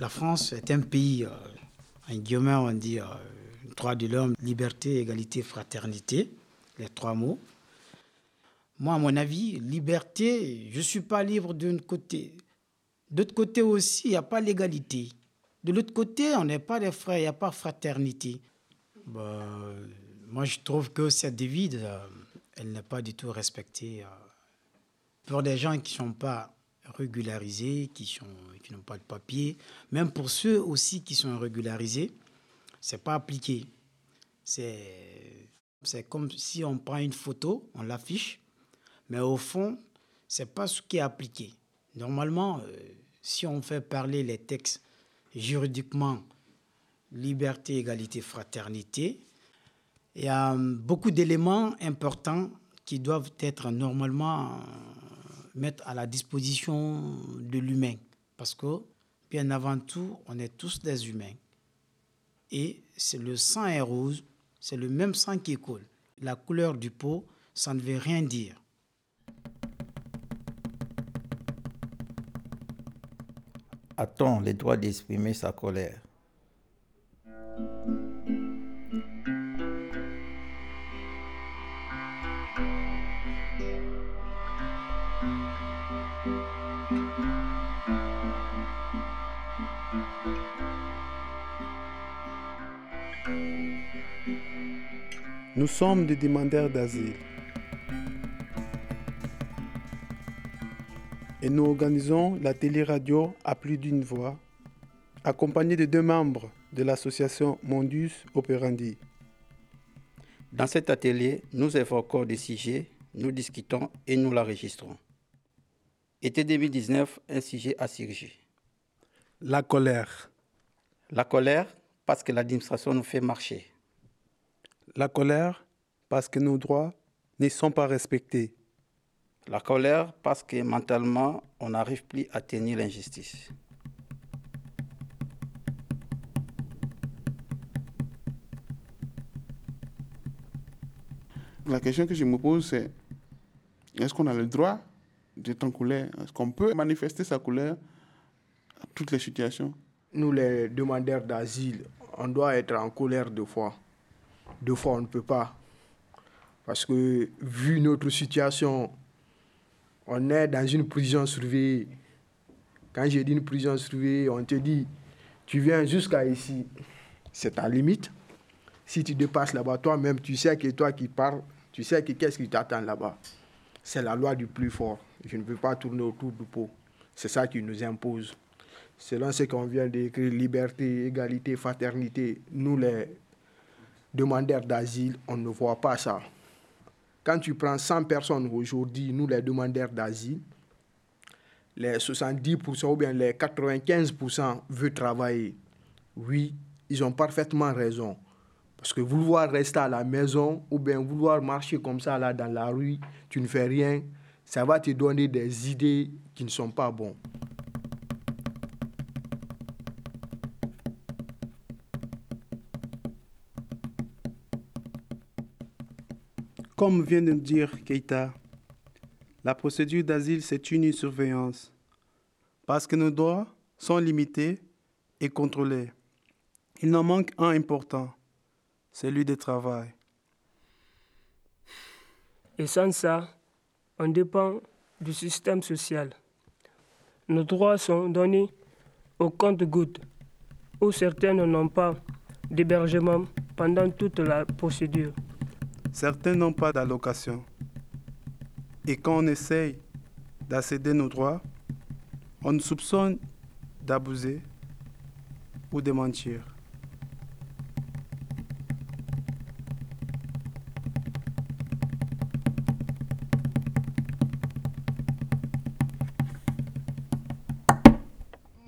La France est un pays, euh, en guillemets, on dit euh, droit de l'homme, liberté, égalité, fraternité, les trois mots. Moi, à mon avis, liberté, je ne suis pas libre d'un côté. D'autre côté aussi, il n'y a pas l'égalité. De l'autre côté, on n'est pas des frères, il n'y a pas fraternité. Bah, moi, je trouve que cette devise, euh, elle n'est pas du tout respectée. Pour des gens qui ne sont pas régularisés, qui, sont, qui n'ont pas de papier, même pour ceux aussi qui sont régularisés, ce n'est pas appliqué. C'est, comme si on prend une photo, on l'affiche, mais au fond, ce n'est pas ce qui est appliqué. Normalement, euh, si on fait parler les textes juridiquement, liberté, égalité, fraternité, il y a beaucoup d'éléments importants qui doivent être normalement mettre à la disposition de l'humain. Parce que, bien avant tout, on est tous des humains. Et c'est le sang est rose, c'est le même sang qui coule. La couleur du pot, ça ne veut rien dire. A-t-on le droit d'exprimer sa colère? Sommes des demandeurs d'asile. Et nous organisons la télé-radio à plus d'une voix, accompagnés de deux membres de l'association Mondus Operandi. Dans cet atelier, nous évoquons des sujets, nous discutons et nous l'enregistrons. Été 2019, un sujet a surgi. La colère. La colère parce que l'administration nous fait marcher. La colère parce que nos droits ne sont pas respectés. La colère parce que mentalement, on n'arrive plus à tenir l'injustice. La question que je me pose, c'est est-ce qu'on a le droit d'être en colère? Est-ce qu'on peut manifester sa colère à toutes les situations? Nous, les demandeurs d'asile, on doit être en colère deux fois. Deux fois, on ne peut pas. Parce que, vu notre situation, on est dans une prison surveillée. Quand j'ai dit une prison surveillée, on te dit, tu viens jusqu'à ici, c'est ta limite. Si tu dépasses là-bas, toi-même, tu sais que toi qui parles, tu sais que qu'est-ce qui t'attend là-bas. C'est la loi du plus fort. Je ne peux pas tourner autour du pot. C'est ça qui nous impose. Selon ce qu'on vient d'écrire, liberté, égalité, fraternité, nous les demandeurs d'asile, on ne voit pas ça. Quand tu prends 100 personnes aujourd'hui, nous les demandeurs d'asile, les 70% ou bien les 95% veulent travailler. Oui, ils ont parfaitement raison. Parce que vouloir rester à la maison ou bien vouloir marcher comme ça là dans la rue, tu ne fais rien, ça va te donner des idées qui ne sont pas bonnes. Comme vient de dire Keita, la procédure d'asile, c'est une surveillance. Parce que nos droits sont limités et contrôlés. Il en manque un important, celui du travail. Et sans ça, on dépend du système social. Nos droits sont donnés au compte-gouttes, où certains n'ont pas d'hébergement pendant toute la procédure. Certains n'ont pas d'allocation. Et quand on essaye d'accéder nos droits, on nous soupçonne d'abuser ou de mentir.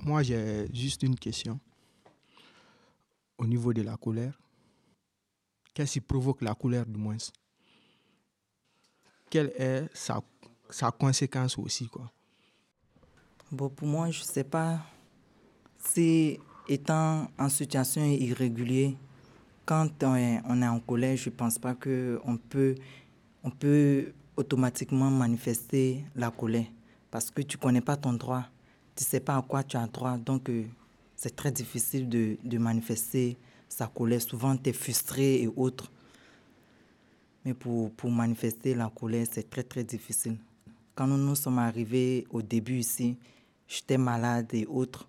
Moi, j'ai juste une question. Au niveau de la colère, qu'est-ce qui provoque la colère du moins Quelle est sa, conséquence aussi quoi? Bon, pour moi, je ne sais pas si étant en situation irrégulière, quand on est, on est en colère, je ne pense pas qu'on peut, on peut automatiquement manifester la colère parce que tu ne connais pas ton droit, tu ne sais pas à quoi tu as droit. Donc, euh, c'est très difficile de, de, manifester sa colère. Souvent, tu es frustré et autres. Mais pour, pour manifester la colère, c'est très, très difficile. Quand nous nous sommes arrivés au début ici, j'étais malade et autres.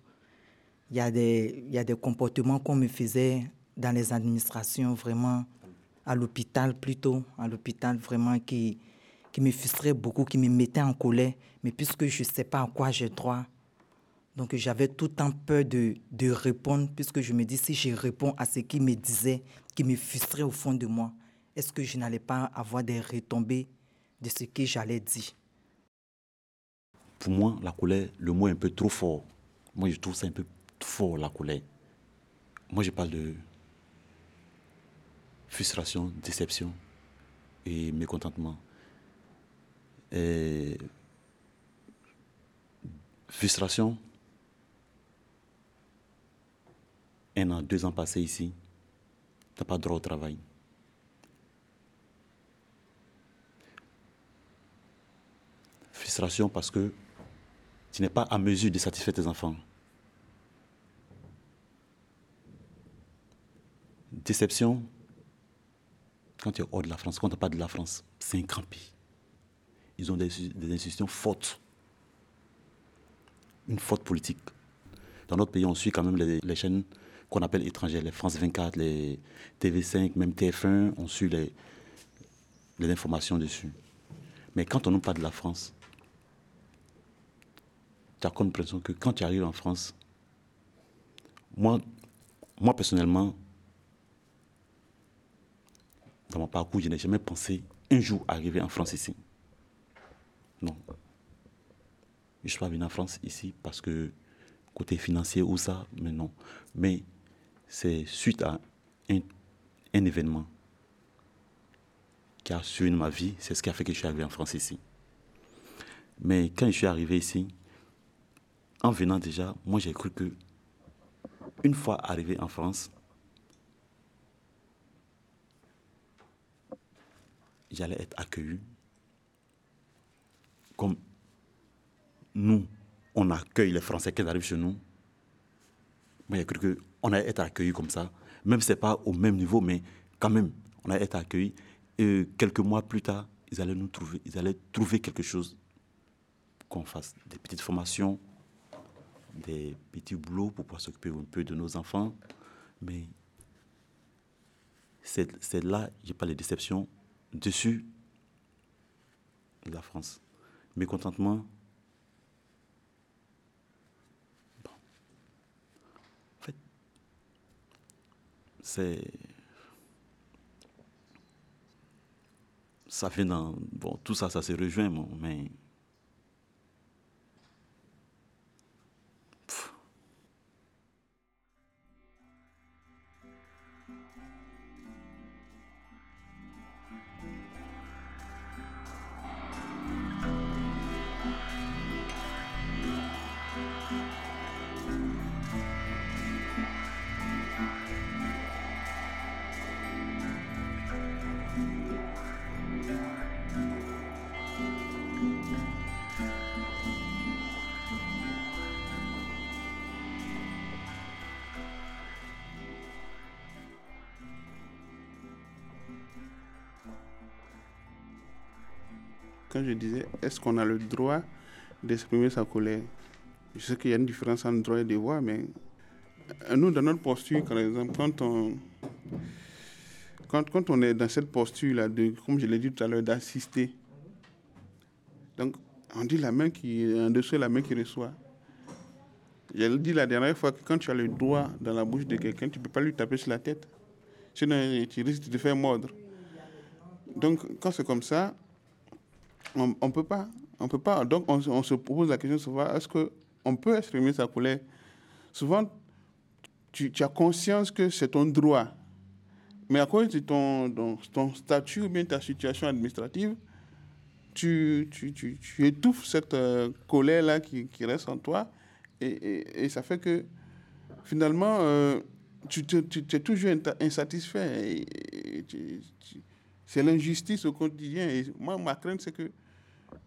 Il y, a des, y a des comportements qu'on me faisait dans les administrations, vraiment, à l'hôpital plutôt, à l'hôpital vraiment qui, qui me frustraient beaucoup, qui me mettaient en colère. Mais puisque je ne sais pas à quoi j'ai droit, donc j'avais tout le temps peur de, de répondre, puisque je me dis, si je réponds à ce qu'il me disait, qui me frustrait au fond de moi, est-ce que je n'allais pas avoir des retombées de ce que j'allais dire? Pour moi, la colère, le mot est un peu trop fort. Moi, je trouve ça un peu fort, la colère. Moi, je parle de frustration, déception et mécontentement. Et frustration, un an, deux ans passés ici, tu n'as pas droit au travail. Frustration parce que tu n'es pas à mesure de satisfaire tes enfants. Déception quand tu es hors de la France, quand tu n'es pas de la France. C'est un grand pays. Ils ont des, institutions fortes. Une forte politique. Dans notre pays, on suit quand même les chaînes qu'on appelle étrangères, les France 24, les TV5, même TF1, on suit les, informations dessus. Mais quand on ne parle de la France, tu as comme l'impression que quand tu arrives en France, moi, moi personnellement, dans mon parcours, je n'ai jamais pensé un jour arriver en France ici. Non. Je ne suis pas venu en France ici parce que côté financier ou ça, mais non. Mais c'est suite à un, événement qui a suivi ma vie, c'est ce qui a fait que je suis arrivé en France ici. Mais quand je suis arrivé ici, en venant déjà, moi j'ai cru que une fois arrivé en France, j'allais être accueilli comme nous, on accueille les Français qui arrivent chez nous. Moi, j'ai cru qu'on allait être accueilli comme ça. Même si ce n'est pas au même niveau, mais quand même, on allait être accueilli. Et quelques mois plus tard, ils allaient nous trouver, ils allaient trouver quelque chose qu'on fasse. Des petites formations, des petits boulots pour pouvoir s'occuper un peu de nos enfants. Mais c'est là, j'ai pas les déceptions dessus de la France. Mécontentement. Bon. En fait, c'est. Ça fait dans. Bon, tout ça, ça se rejoint, mais. Quand je disais, est-ce qu'on a le droit d'exprimer sa colère? Je sais qu'il y a une différence entre droit et devoir, mais nous, dans notre posture, par exemple, quand on, quand, quand on est dans cette posture-là, comme je l'ai dit tout à l'heure, d'assister, donc on dit la main qui est en dessous, la main qui reçoit. J'ai dit la dernière fois que quand tu as le doigt dans la bouche de quelqu'un, tu ne peux pas lui taper sur la tête. Sinon, tu risques de te faire mordre. Donc, quand c'est comme ça, on ne peut pas. On peut pas. Donc, on, on, se pose la question souvent, est-ce qu'on peut exprimer sa colère? Souvent, tu, as conscience que c'est ton droit. Mais à cause de ton, ton, statut ou bien ta situation administrative, tu, tu, tu, tu étouffes cette euh, colère-là qui, reste en toi. Et, et, et, ça fait que, finalement, euh, tu, es toujours insatisfait. c'est l'injustice au quotidien. Et moi, ma crainte, c'est que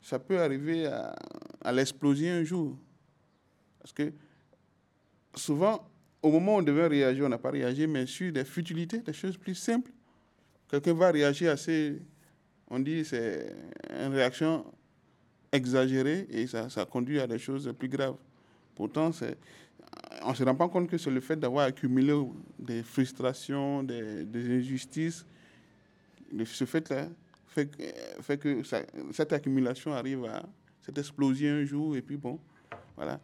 ça peut arriver à, à l'exploser un jour. Parce que souvent, au moment où on devait réagir, on n'a pas réagi, mais sur des futilités, des choses plus simples. Quelqu'un va réagir assez, on dit, c'est une réaction exagérée et ça, conduit à des choses plus graves. Pourtant, on ne se rend pas compte que c'est le fait d'avoir accumulé des frustrations, des, injustices. Ce fait-là fait, fait, que cette accumulation arrive à cette explosion un jour et puis bon, voilà.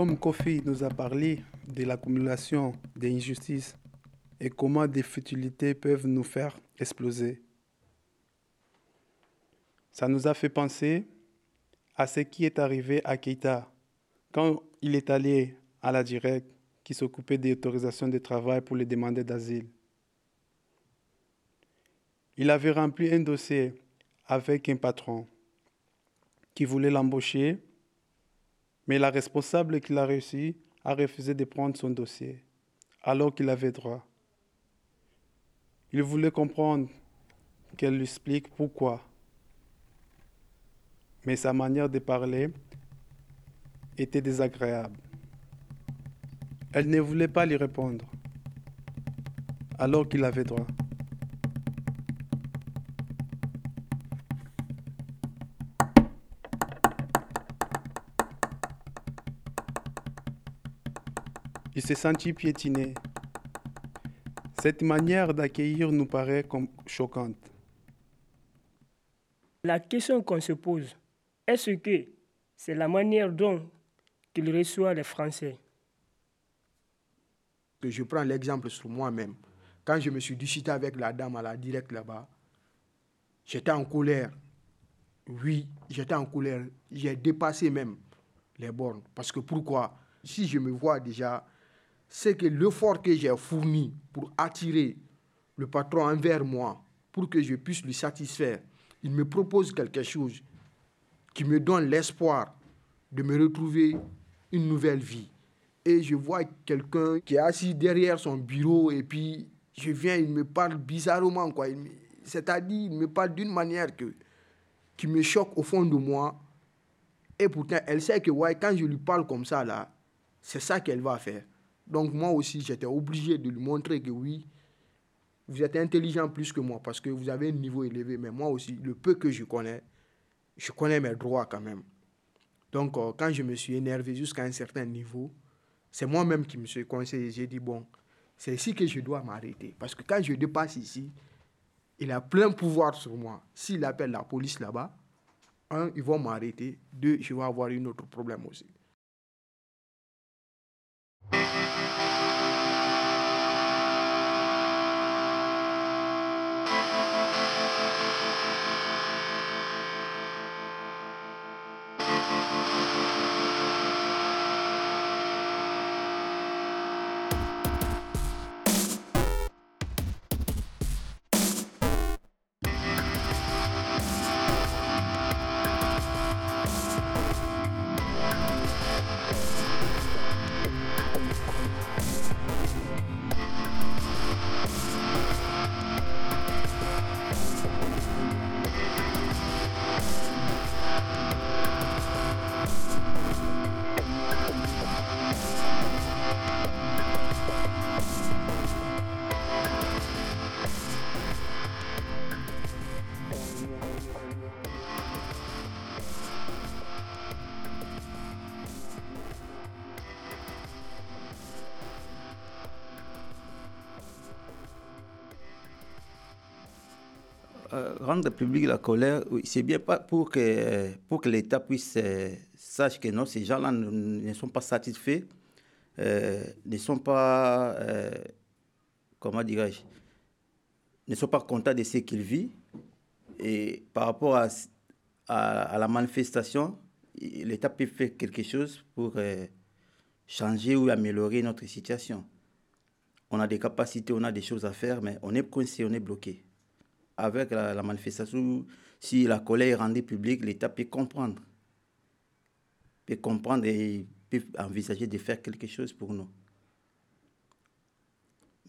Comme Kofi nous a parlé de l'accumulation des injustices et comment des futilités peuvent nous faire exploser, ça nous a fait penser à ce qui est arrivé à Keita quand il est allé à la directe qui s'occupait des autorisations de travail pour les demandeurs d'asile. Il avait rempli un dossier avec un patron qui voulait l'embaucher mais la responsable qu'il a réussi a refusé de prendre son dossier, alors qu'il avait droit. Il voulait comprendre qu'elle lui explique pourquoi. Mais sa manière de parler était désagréable. Elle ne voulait pas lui répondre, alors qu'il avait droit. S'est senti piétiné. Cette manière d'accueillir nous paraît comme choquante. La question qu'on se pose, est-ce que c'est la manière dont il reçoit les Français? Je prends l'exemple sur moi-même. Quand je me suis discuté avec la dame à la directe là-bas, j'étais en colère. Oui, j'étais en colère. J'ai dépassé même les bornes. Parce que pourquoi? Si je me vois déjà c'est que l'effort que j'ai fourni pour attirer le patron envers moi, pour que je puisse lui satisfaire, il me propose quelque chose qui me donne l'espoir de me retrouver une nouvelle vie. Et je vois quelqu'un qui est assis derrière son bureau et puis je viens, il me parle bizarrement. quoi. C'est-à-dire, il me parle d'une manière que, qui me choque au fond de moi. Et pourtant, elle sait que ouais, quand je lui parle comme ça, là, c'est ça qu'elle va faire. Donc moi aussi, j'étais obligé de lui montrer que oui, vous êtes intelligent plus que moi parce que vous avez un niveau élevé. Mais moi aussi, le peu que je connais, je connais mes droits quand même. Donc euh, quand je me suis énervé jusqu'à un certain niveau, c'est moi-même qui me suis conseillé. J'ai dit, bon, c'est ici que je dois m'arrêter. Parce que quand je dépasse ici, il a plein pouvoir sur moi. S'il appelle la police là-bas, un, ils vont m'arrêter. Deux, je vais avoir un autre problème aussi. Rendre public la colère, c'est bien pas pour que, pour que l'État puisse euh, sache que non, ces gens-là ne, sont pas satisfaits, euh, ne sont pas, euh, comment dirais-je, ne sont pas contents de ce qu'ils vivent. Et par rapport à, à, la manifestation, l'État peut faire quelque chose pour changer ou améliorer notre situation. On a des capacités, on a des choses à faire, mais on est coincé, on est bloqué avec la, manifestation, si la colère est rendue publique, l'État peut comprendre peut comprendre et peut envisager de faire quelque chose pour nous.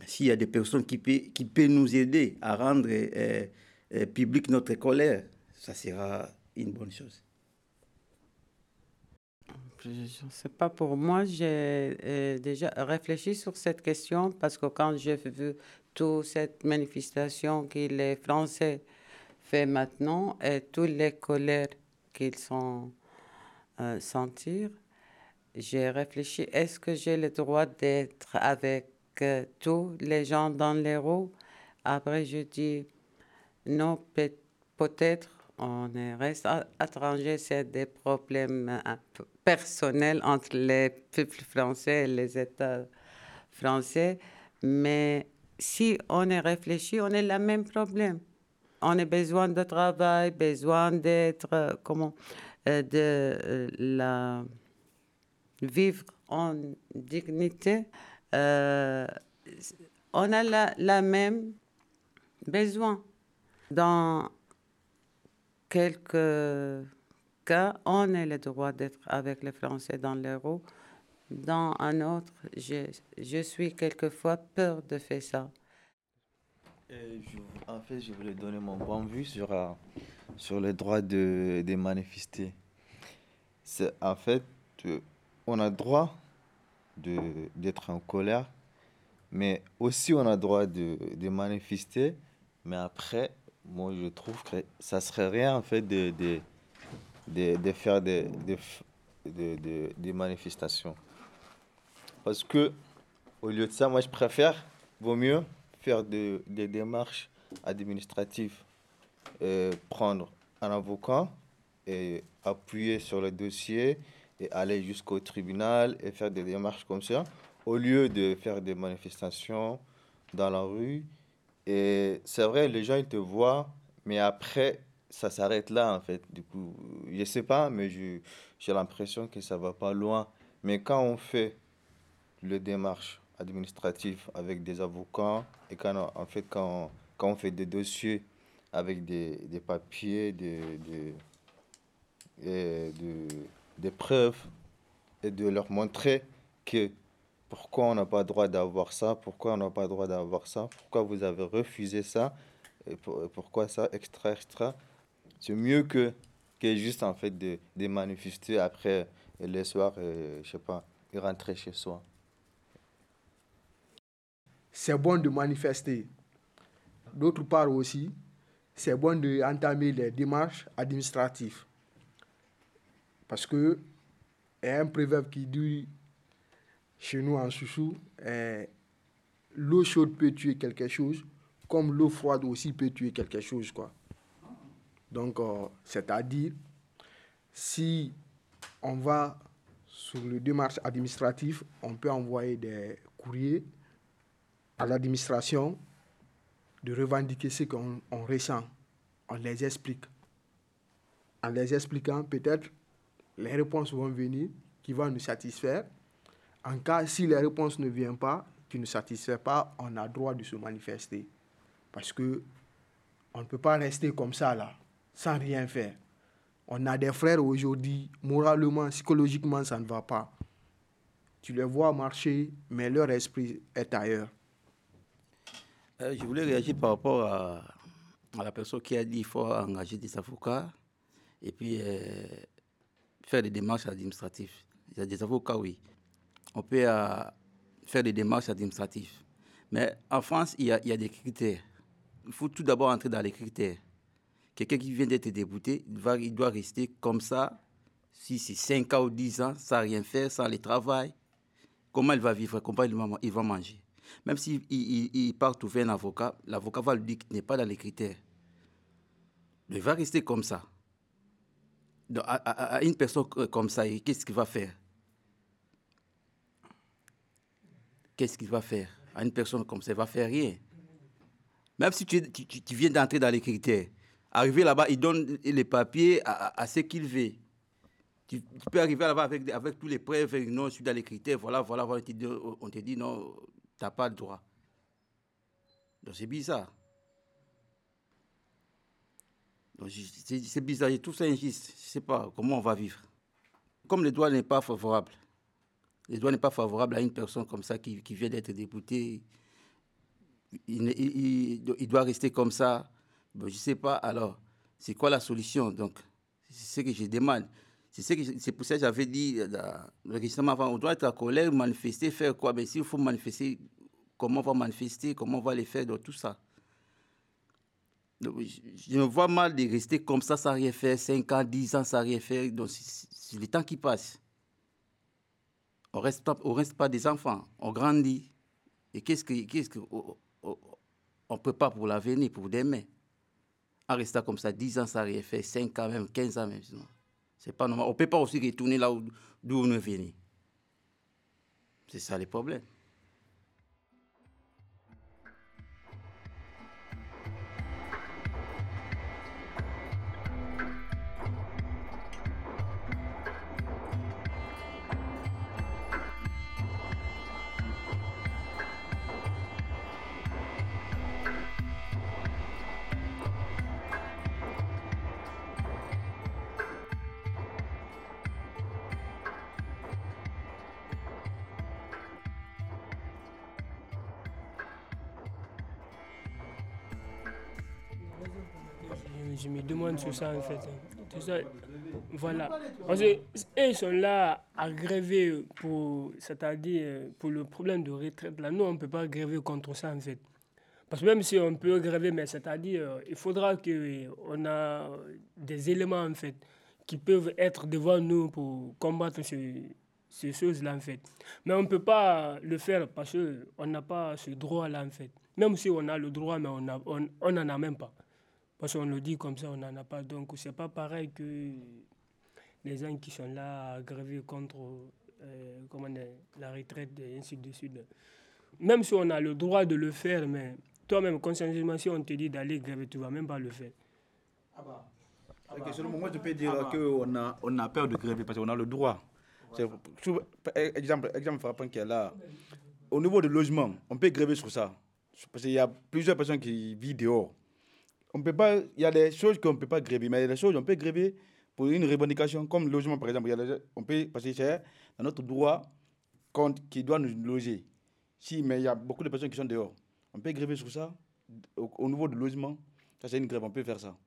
S'il y a des personnes qui peuvent, qui peuvent nous aider à rendre euh, euh, public notre colère, ça sera une bonne chose. Je ne sais pas, pour moi, j'ai euh, déjà réfléchi sur cette question parce que quand j'ai vu toute cette manifestation que les Français font maintenant et toutes les colères qu'ils sont euh, sentir, j'ai réfléchi, est-ce que j'ai le droit d'être avec euh, tous les gens dans les roues Après, je dis, non, peut-être on reste étranger, c'est des problèmes personnels entre les peuples français et les États français. Mais si on est réfléchi, on a le même problème. On a besoin de travail, besoin d'être, comment, euh, de euh, la vivre en dignité. Euh, on a la, la même besoin. Dans quelques cas, on a le droit d'être avec les Français dans l'euro. Dans un autre, je, je suis quelquefois peur de faire ça. en fait, je voulais donner mon point de vue sur, euh, sur le droit de, de manifester. C'est en fait, on a droit d'être en colère, mais aussi on a droit de, de manifester, mais après, moi je trouve que ça serait rien en fait de, de, de, faire des, des, manifestations. Parce que au lieu de ça, moi je préfère, vaut mieux faire des démarches administratives, et prendre un avocat et appuyer sur le dossier et aller jusqu'au tribunal et faire des démarches comme ça, au lieu de faire des manifestations dans la rue et c'est vrai, les gens, ils te voient, mais après, ça s'arrête là, en fait. Du coup, je sais pas, mais j'ai l'impression que ça va pas loin. Mais quand on fait le démarche administrative avec des avocats, et quand, en fait, quand, quand on fait des dossiers avec des, des papiers, des, des, de, des preuves, et de leur montrer que pourquoi on n'a pas le droit d'avoir ça, pourquoi on n'a pas le droit d'avoir ça, pourquoi vous avez refusé ça, pourquoi ça, extra, extra. C'est mieux que, que juste en fait de, de manifester après le soir, et, je sais pas, et rentrer chez soi. C'est bon de manifester. D'autre part aussi, c'est bon d'entamer les démarches administratives. Parce que il y a un proverbe qui dit chez nous en Soussou, eh, l'eau chaude peut tuer quelque chose, comme l'eau froide aussi peut tuer quelque chose. Quoi. Donc, euh, c'est-à-dire, si on va sur le démarche administrative, on peut envoyer des courriers à l'administration de revendiquer ce qu'on ressent. On les explique. En les expliquant, peut-être les réponses vont venir qui vont nous satisfaire en cas, si les réponses ne viennent pas, qui ne satisfait pas, on a droit de se manifester. Parce que on ne peut pas rester comme ça, là, sans rien faire. On a des frères aujourd'hui, moralement, psychologiquement, ça ne va pas. Tu les vois marcher, mais leur esprit est ailleurs. Euh, je voulais réagir par rapport à, la personne qui a dit qu'il faut engager des avocats et puis euh, faire des démarches administratives. Il y a des avocats, oui on peut euh, faire des démarches administratives. Mais en France, il y a, des critères. Il faut tout d'abord entrer dans les critères. Quelqu'un qui vient d'être débouté, il, doit rester comme ça, si c'est 5 ans ou 10 ans, sans rien faire, sans le travail. Comment il va vivre Comment il va manger? Même s'il il, part trouver un avocat, l'avocat va lui dire qu'il n'est pas dans les critères. Il va rester comme ça. à, une personne comme ça, qu'est-ce qu'il va faire? Qu'est-ce qu'il va faire À une personne comme ça, il va faire rien. Même si tu, viens d'entrer dans les critères, arriver là-bas, il donne les papiers à, ce qu'il veut. Tu, peux arriver là-bas avec, avec tous les preuves, non, je suis dans les critères, voilà, voilà, voilà on te dit non, tu n'as pas le droit. Donc c'est bizarre. C'est bizarre, tout ça injuste. Je ne sais pas comment on va vivre. comme le droit n'est pas favorable, le droit n'est pas favorable à une personne comme ça qui, vient d'être députée, il, doit rester comme ça. Je ne sais pas, alors, c'est quoi la solution? Donc, c'est ce que je demande. C'est pour ça que j'avais dit récemment avant, on doit être à colère, manifester, faire quoi? Mais s'il faut manifester, comment on va manifester, comment on va les faire, donc tout ça. Je me vois mal de rester comme ça sans rien faire, 5 ans, 10 ans sans rien faire. Donc, c'est le temps qui passe. On ne reste, pas, des enfants, on grandit. Et qu'est-ce que. Qu'est-ce que on ne peut pas pour l'avenir, pour demain. En restant comme ça, 10 ans sans rien faire, 5 ans même, 15 ans même. C'est pas normal. On ne peut pas aussi retourner là d'où on est venu. C'est ça le problème. Je me demande sur ça en fait. Voilà. Parce que, ils sont là à gréver pour, c'est-à-dire pour le problème de retraite. Là, nous, on ne peut pas gréver contre ça en fait. Parce que même si on peut gréver, mais c'est-à-dire, il faudra qu'on a des éléments en fait qui peuvent être devant nous pour combattre ces, ces choses-là en fait. Mais on ne peut pas le faire parce qu'on n'a pas ce droit-là en fait. Même si on a le droit, mais on n'en on, on a même pas. Parce qu'on le dit comme ça, on n'en a pas. Donc, c'est pas pareil que les gens qui sont là à gréver contre euh, comment dire, la retraite et ainsi de suite. Même si on a le droit de le faire, mais toi-même, conscientement, si on te dit d'aller gréver, tu ne vas même pas le faire. Ah bah. Okay, selon moi, je peux dire ah bah. qu'on a, on a peur de gréver parce qu'on a le droit. Exemple, exemple frappant qui est là. Au niveau du logement, on peut gréver sur ça. Parce qu'il y a plusieurs personnes qui vivent dehors on peut pas, il y a des choses qu'on ne peut pas gréver, mais il y a des choses qu'on peut gréver pour une revendication, comme le logement par exemple. Y a on peut, parce que c'est dans notre droit qui doit nous loger. Si, mais il y a beaucoup de personnes qui sont dehors. On peut gréver sur ça, au, niveau du logement, ça c'est une grève, on peut faire ça.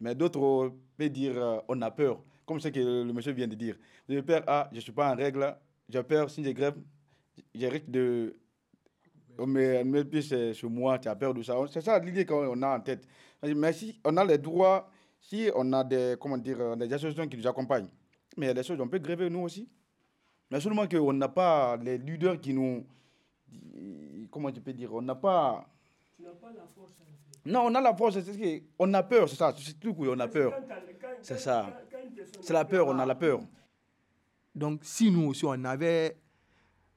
Mais d'autres peuvent dire, euh, on a peur, comme ce que le monsieur vient de dire. J'ai peur, ah, je ne suis pas en règle, j'ai peur, si j'ai grève, j'ai risque de on met, plus sur moi, tu as peur de ça. C'est ça l'idée qu'on a en tête. Mais si on a les droits, si on a des, comment dire, des associations qui nous accompagnent, mais il y a des choses, on peut gréver nous aussi. Mais seulement qu'on n'a pas les leaders qui nous. Comment je peux dire On n'a pas. Tu n'as pas la force. Non, on a la force, c'est on a peur, c'est ça, c'est tout, on a peur. C'est ça. C'est la peur, on a la peur. Donc, si nous aussi, on avait,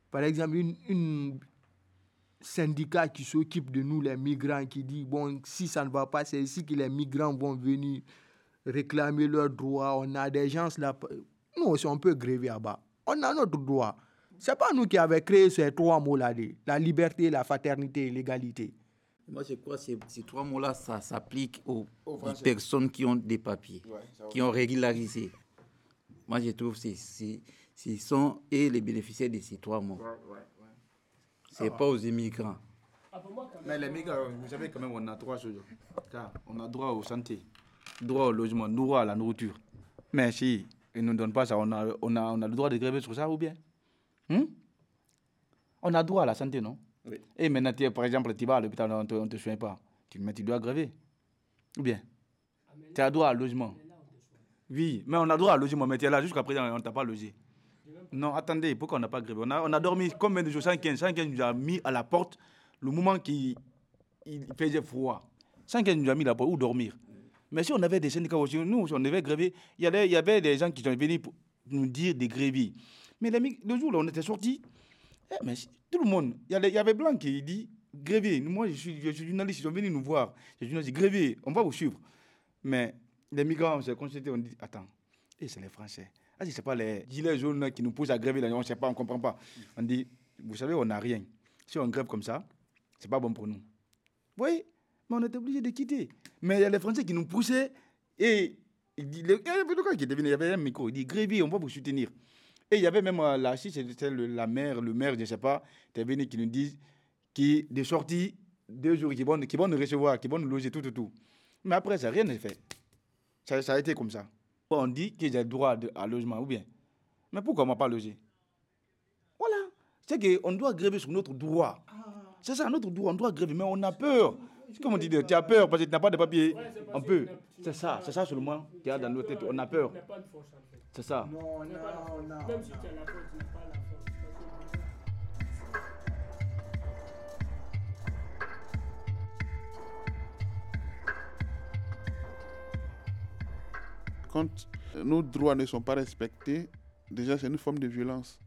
par exemple, une syndicat qui s'occupe de nous, les migrants, qui dit, bon, si ça ne va pas, c'est ici que les migrants vont venir réclamer leurs droits. On a des gens là. Nous aussi, on peut gréver là-bas. On a notre droit. Ce n'est pas nous qui avons créé ces trois mots-là, la liberté, la fraternité et l'égalité. Moi, je crois que ces, trois mots-là, ça s'applique aux, personnes qui ont des papiers, qui ont régularisé. Moi, je trouve que ce sont et les bénéficiaires de ces trois mots. C'est pas aux immigrants. Mais les migrants, vous savez quand même, on a trois choses. on a droit aux santé, droit au logement, droit à la nourriture. Mais si ils ne nous donnent pas ça, on a, on a, on a le droit de gréver sur ça ou bien? Hmm? On a droit à la santé, non? Oui. Et maintenant, par exemple, tu vas à l'hôpital, on ne te, soigne pas. Tu, mais tu dois gréver. Ou bien? Tu as droit à logement. Oui, mais on a droit à logement, mais tu es là jusqu'à présent, on ne t'a pas logé. Non, attendez, pourquoi on n'a pas grévé on a, on a dormi combien de jours 115 115 nous a mis à la porte le moment qu'il il faisait froid. 115 nous a mis à la porte où dormir. Mais si on avait des syndicats aussi, nous, on devait gréver. Il y, avait, des gens qui sont venus nous dire de gréver. Mais le jour où on était sortis, eh, mais tout le monde, il y, avait Blanc qui dit gréver. Moi, je suis, je suis journaliste, ils sont venus nous voir. Je suis journaliste, gréver, on va vous suivre. Mais les migrants, on s'est constaté, on dit attends, et c'est les Français. Ah, ce n'est pas les gilets jaunes qui nous poussent à gréver, on ne sait pas, on ne comprend pas. On dit, vous savez, on n'a rien. Si on grève comme ça, ce n'est pas bon pour nous. Oui, mais on était obligé de quitter. Mais il y a les Français qui nous poussaient et le, il y avait un micro, il dit, Grévy, on va vous soutenir. Et il y avait même euh, la c'était la mère, le maire, je ne sais pas, qui est venu qui nous dit, qui des sorties, deux jours, qui vont, nous recevoir, qui vont nous loger, tout, tout, tout. Mais après, ça, rien n'est fait. Ça, a été comme ça. On dit que j'ai droit à logement, ou bien. Mais pourquoi on ne m'a pas logé? Voilà. C'est qu'on doit gréver sur notre droit. C'est ça, notre droit, on doit gréver, mais on a peur. Comme on dit, tu as peur parce que tu n'as pas de papier. on peut. C'est ça, c'est ça seulement qu'il y a dans nos têtes. On a peur. C'est ça. Non, non, non. Même si tu as la force, tu n'as pas la force. Nos droits ne sont pas respectés, déjà c'est une forme de violence.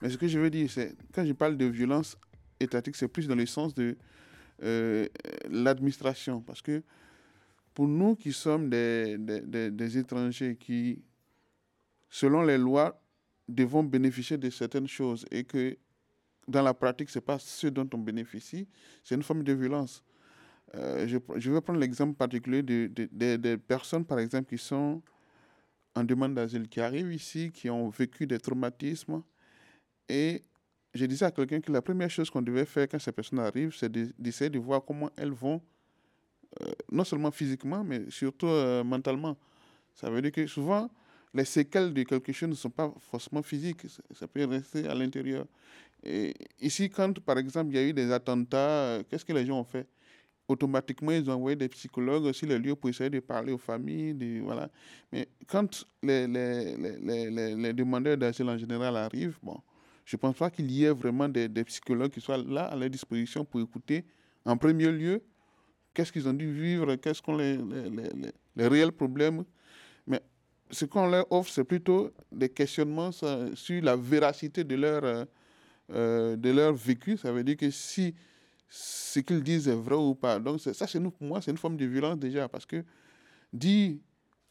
Mais ce que je veux dire, c'est quand je parle de violence étatique, c'est plus dans le sens de euh, l'administration. Parce que pour nous qui sommes des, étrangers qui, selon les lois, devons bénéficier de certaines choses et que dans la pratique, ce n'est pas ce dont on bénéficie, c'est une forme de violence. Euh, je, je, vais prendre l'exemple particulier des de, de, personnes, par exemple, qui sont en demande d'asile, qui arrivent ici, qui ont vécu des traumatismes et je disais à quelqu'un que la première chose qu'on devait faire quand ces personnes arrivent, c'est d'essayer de voir comment elles vont, euh, non seulement physiquement, mais surtout euh, mentalement. Ça veut dire que souvent, les séquelles de quelque chose ne sont pas forcément physiques, ça peut rester à l'intérieur. Et ici, quand par exemple il y a eu des attentats, euh, qu'est-ce que les gens ont fait? Automatiquement, ils ont envoyé des psychologues aussi les lieux pour essayer de parler aux familles. voilà. Mais quand les, les, les, les, demandeurs d'asile en général arrivent, bon, je ne pense pas qu'il y ait vraiment des, psychologues qui soient là à leur disposition pour écouter en premier lieu qu'est-ce qu'ils ont dû vivre, quels sont les, les, les, réels problèmes. Mais ce qu'on leur offre, c'est plutôt des questionnements sur la véracité de leur, euh, euh, de leur vécu. Ça veut dire que si ce qu'ils disent est vrai ou pas. Donc ça, c'est pour moi, c'est une forme de violence déjà, parce que dire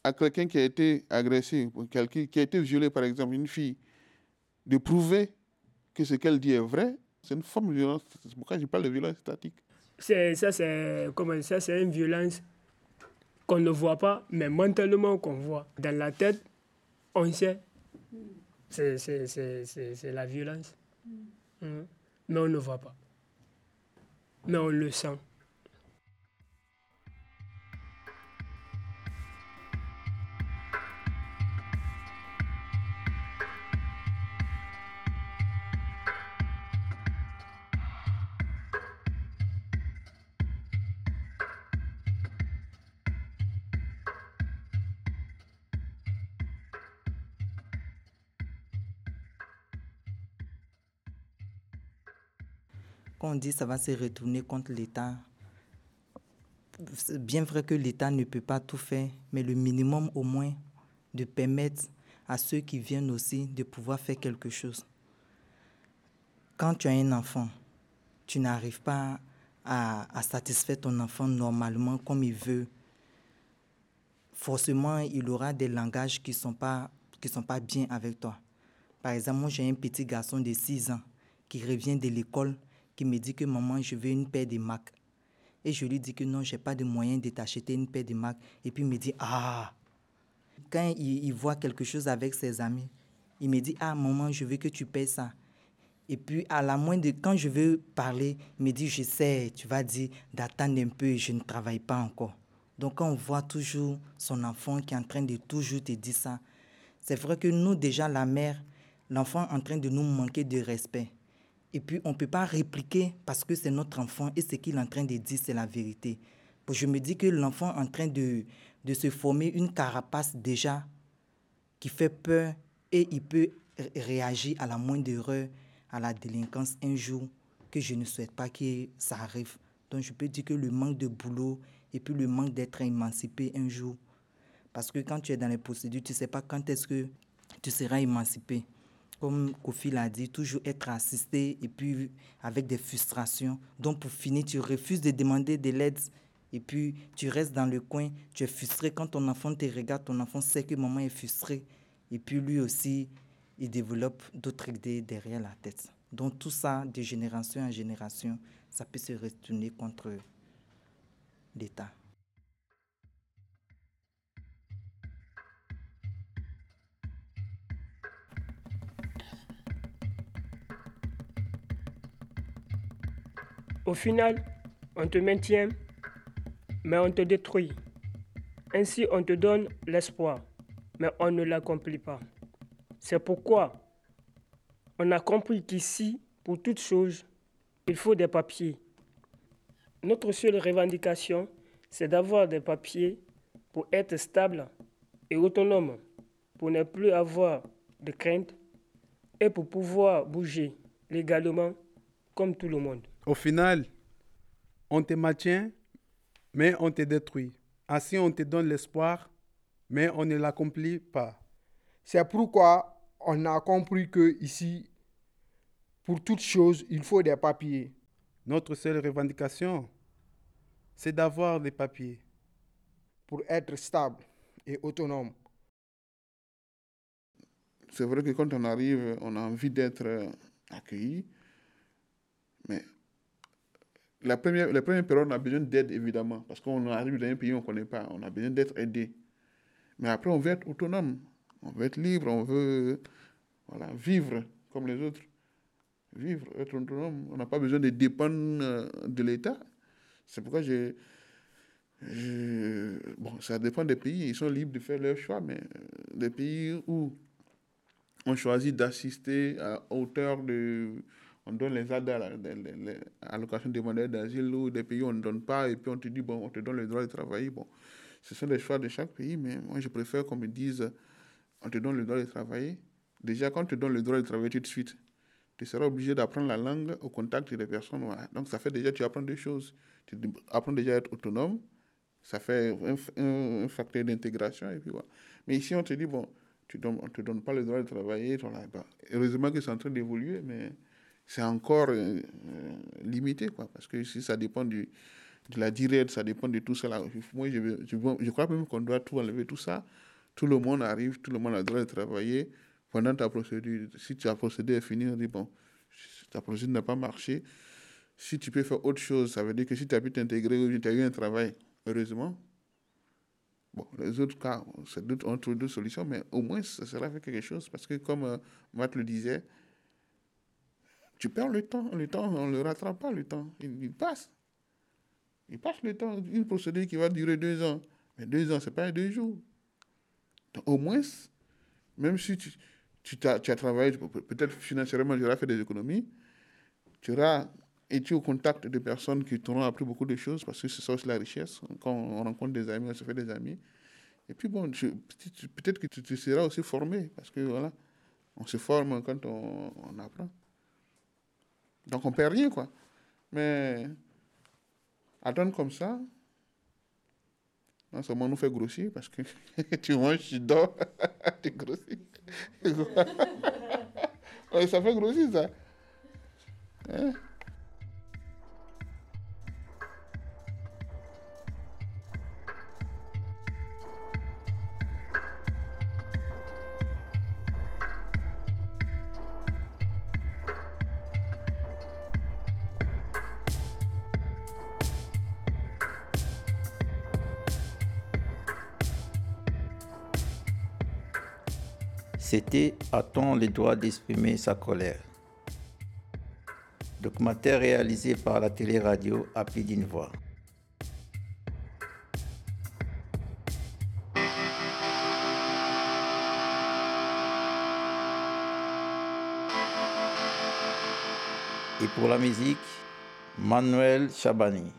à quelqu'un qui a été agressé, quelqu'un qui a été violé, par exemple, une fille, de prouver que ce qu'elle dit est vrai, c'est une forme de violence. C'est pourquoi je parle de violence statique. C'est, ça, c'est, comment, ça, c'est une violence qu'on ne voit pas, mais mentalement qu'on voit. Dans la tête, on sait. C'est, c'est, c'est, c'est la violence. Mm. Mm. Mais on ne voit pas. Mais on le sent. On dit ça va se retourner contre l'État, c'est bien vrai que l'État ne peut pas tout faire, mais le minimum au moins de permettre à ceux qui viennent aussi de pouvoir faire quelque chose. Quand tu as un enfant, tu n'arrives pas à, satisfaire ton enfant normalement comme il veut. Forcément, il aura des langages qui ne sont, sont pas bien avec toi. Par exemple, moi j'ai un petit garçon de 6 ans qui revient de l'école qui me dit que maman, je veux une paire de Mac. Et je lui dis que non, je n'ai pas de moyen de t'acheter une paire de Mac. Et puis il me dit, ah, quand il, voit quelque chose avec ses amis, il me dit, ah, maman, je veux que tu payes ça. Et puis, à la moindre, quand je veux parler, il me dit, je sais, tu vas dire d'attendre un peu, je ne travaille pas encore. Donc, on voit toujours son enfant qui est en train de toujours te dire ça, c'est vrai que nous, déjà, la mère, l'enfant est en train de nous manquer de respect. Et puis, on ne peut pas répliquer parce que c'est notre enfant et ce qu'il est en train de dire, c'est la vérité. Je me dis que l'enfant est en train de, de se former une carapace déjà qui fait peur et il peut réagir à la moindre erreur, à la délinquance un jour que je ne souhaite pas que ça arrive. Donc, je peux dire que le manque de boulot et puis le manque d'être émancipé un jour. Parce que quand tu es dans les procédures, tu ne sais pas quand est-ce que tu seras émancipé comme Kofi l'a dit, toujours être assisté et puis avec des frustrations. Donc pour finir, tu refuses de demander de l'aide et puis tu restes dans le coin, tu es frustré quand ton enfant te regarde, ton enfant sait que maman est frustrée et puis lui aussi, il développe d'autres idées derrière la tête. Donc tout ça, de génération en génération, ça peut se retourner contre l'État. Au final, on te maintient, mais on te détruit. Ainsi, on te donne l'espoir, mais on ne l'accomplit pas. C'est pourquoi on a compris qu'ici, pour toute chose, il faut des papiers. Notre seule revendication, c'est d'avoir des papiers pour être stable et autonome, pour ne plus avoir de crainte et pour pouvoir bouger légalement comme tout le monde. Au final, on te maintient, mais on te détruit. Ainsi, on te donne l'espoir, mais on ne l'accomplit pas. C'est pourquoi on a compris que ici, pour toute chose, il faut des papiers. Notre seule revendication, c'est d'avoir des papiers. Pour être stable et autonome. C'est vrai que quand on arrive, on a envie d'être accueilli. Mais la première, la première période, on a besoin d'aide, évidemment, parce qu'on arrive dans un pays où on ne connaît pas. On a besoin d'être aidé. Mais après, on veut être autonome. On veut être libre, on veut voilà, vivre comme les autres. Vivre, être autonome. On n'a pas besoin de dépendre euh, de l'État. C'est pourquoi j'ai. Bon, ça dépend des pays, ils sont libres de faire leur choix, mais des pays où on choisit d'assister à hauteur de. On donne les aides à l'allocation des demandeurs d'asile, ou des pays où on ne donne pas, et puis on te dit, bon, on te donne le droit de travailler. Bon, ce sont des choix de chaque pays, mais moi, je préfère qu'on me dise, on te donne le droit de travailler. Déjà, quand on te donne le droit de travailler tout de suite, tu seras obligé d'apprendre la langue au contact des personnes. Donc, ça fait déjà, tu apprends deux choses. Tu apprends déjà à être autonome, ça fait un, facteur d'intégration, et puis voilà. Mais ici, on te dit, bon, tu on ne te donne pas le droit de travailler. Voilà, bah, heureusement que c'est en train d'évoluer, mais c'est encore euh, limité, quoi, parce que si ça dépend du, de la durée, ça dépend de tout cela. Moi, je, je, crois même qu'on doit tout enlever, tout ça. Tout le monde arrive, tout le monde a le droit de travailler pendant ta procédure. Si ta procédure est finie, on dit, bon, ta procédure n'a pas marché. Si tu peux faire autre chose, ça veut dire que si tu as pu t'intégrer ou tu as eu un travail, heureusement. Bon, les autres cas, on trouve d'autres solutions, mais au moins, ça sera fait quelque chose. Parce que, comme euh, Matt le disait, tu perds le temps. Le temps, on ne le rattrape pas, le temps. Il, passe. Il passe le temps. Une procédure qui va durer deux ans. Mais deux ans, ce n'est pas deux jours. Au moins, même si tu, tu, as, tu as travaillé, peut-être financièrement, tu auras fait des économies, tu auras été au contact de personnes qui t'auront appris beaucoup de choses, parce que c'est ça aussi la richesse. Quand on rencontre des amis, on se fait des amis. Et puis bon, peut-être que tu, tu, seras aussi formé, parce que voilà, on se forme quand on, on apprend. Donc on perd rien, quoi. Mais attendre comme ça, non seulement nous fait grossir, parce que tu manges, tu dors, tu grossis. ouais, ça fait grossir, ça. Hein? C'était A-t-on le droit d'exprimer sa colère Documentaire réalisé par la télé-radio à d'une voix. Et pour la musique, Manuel Chabani.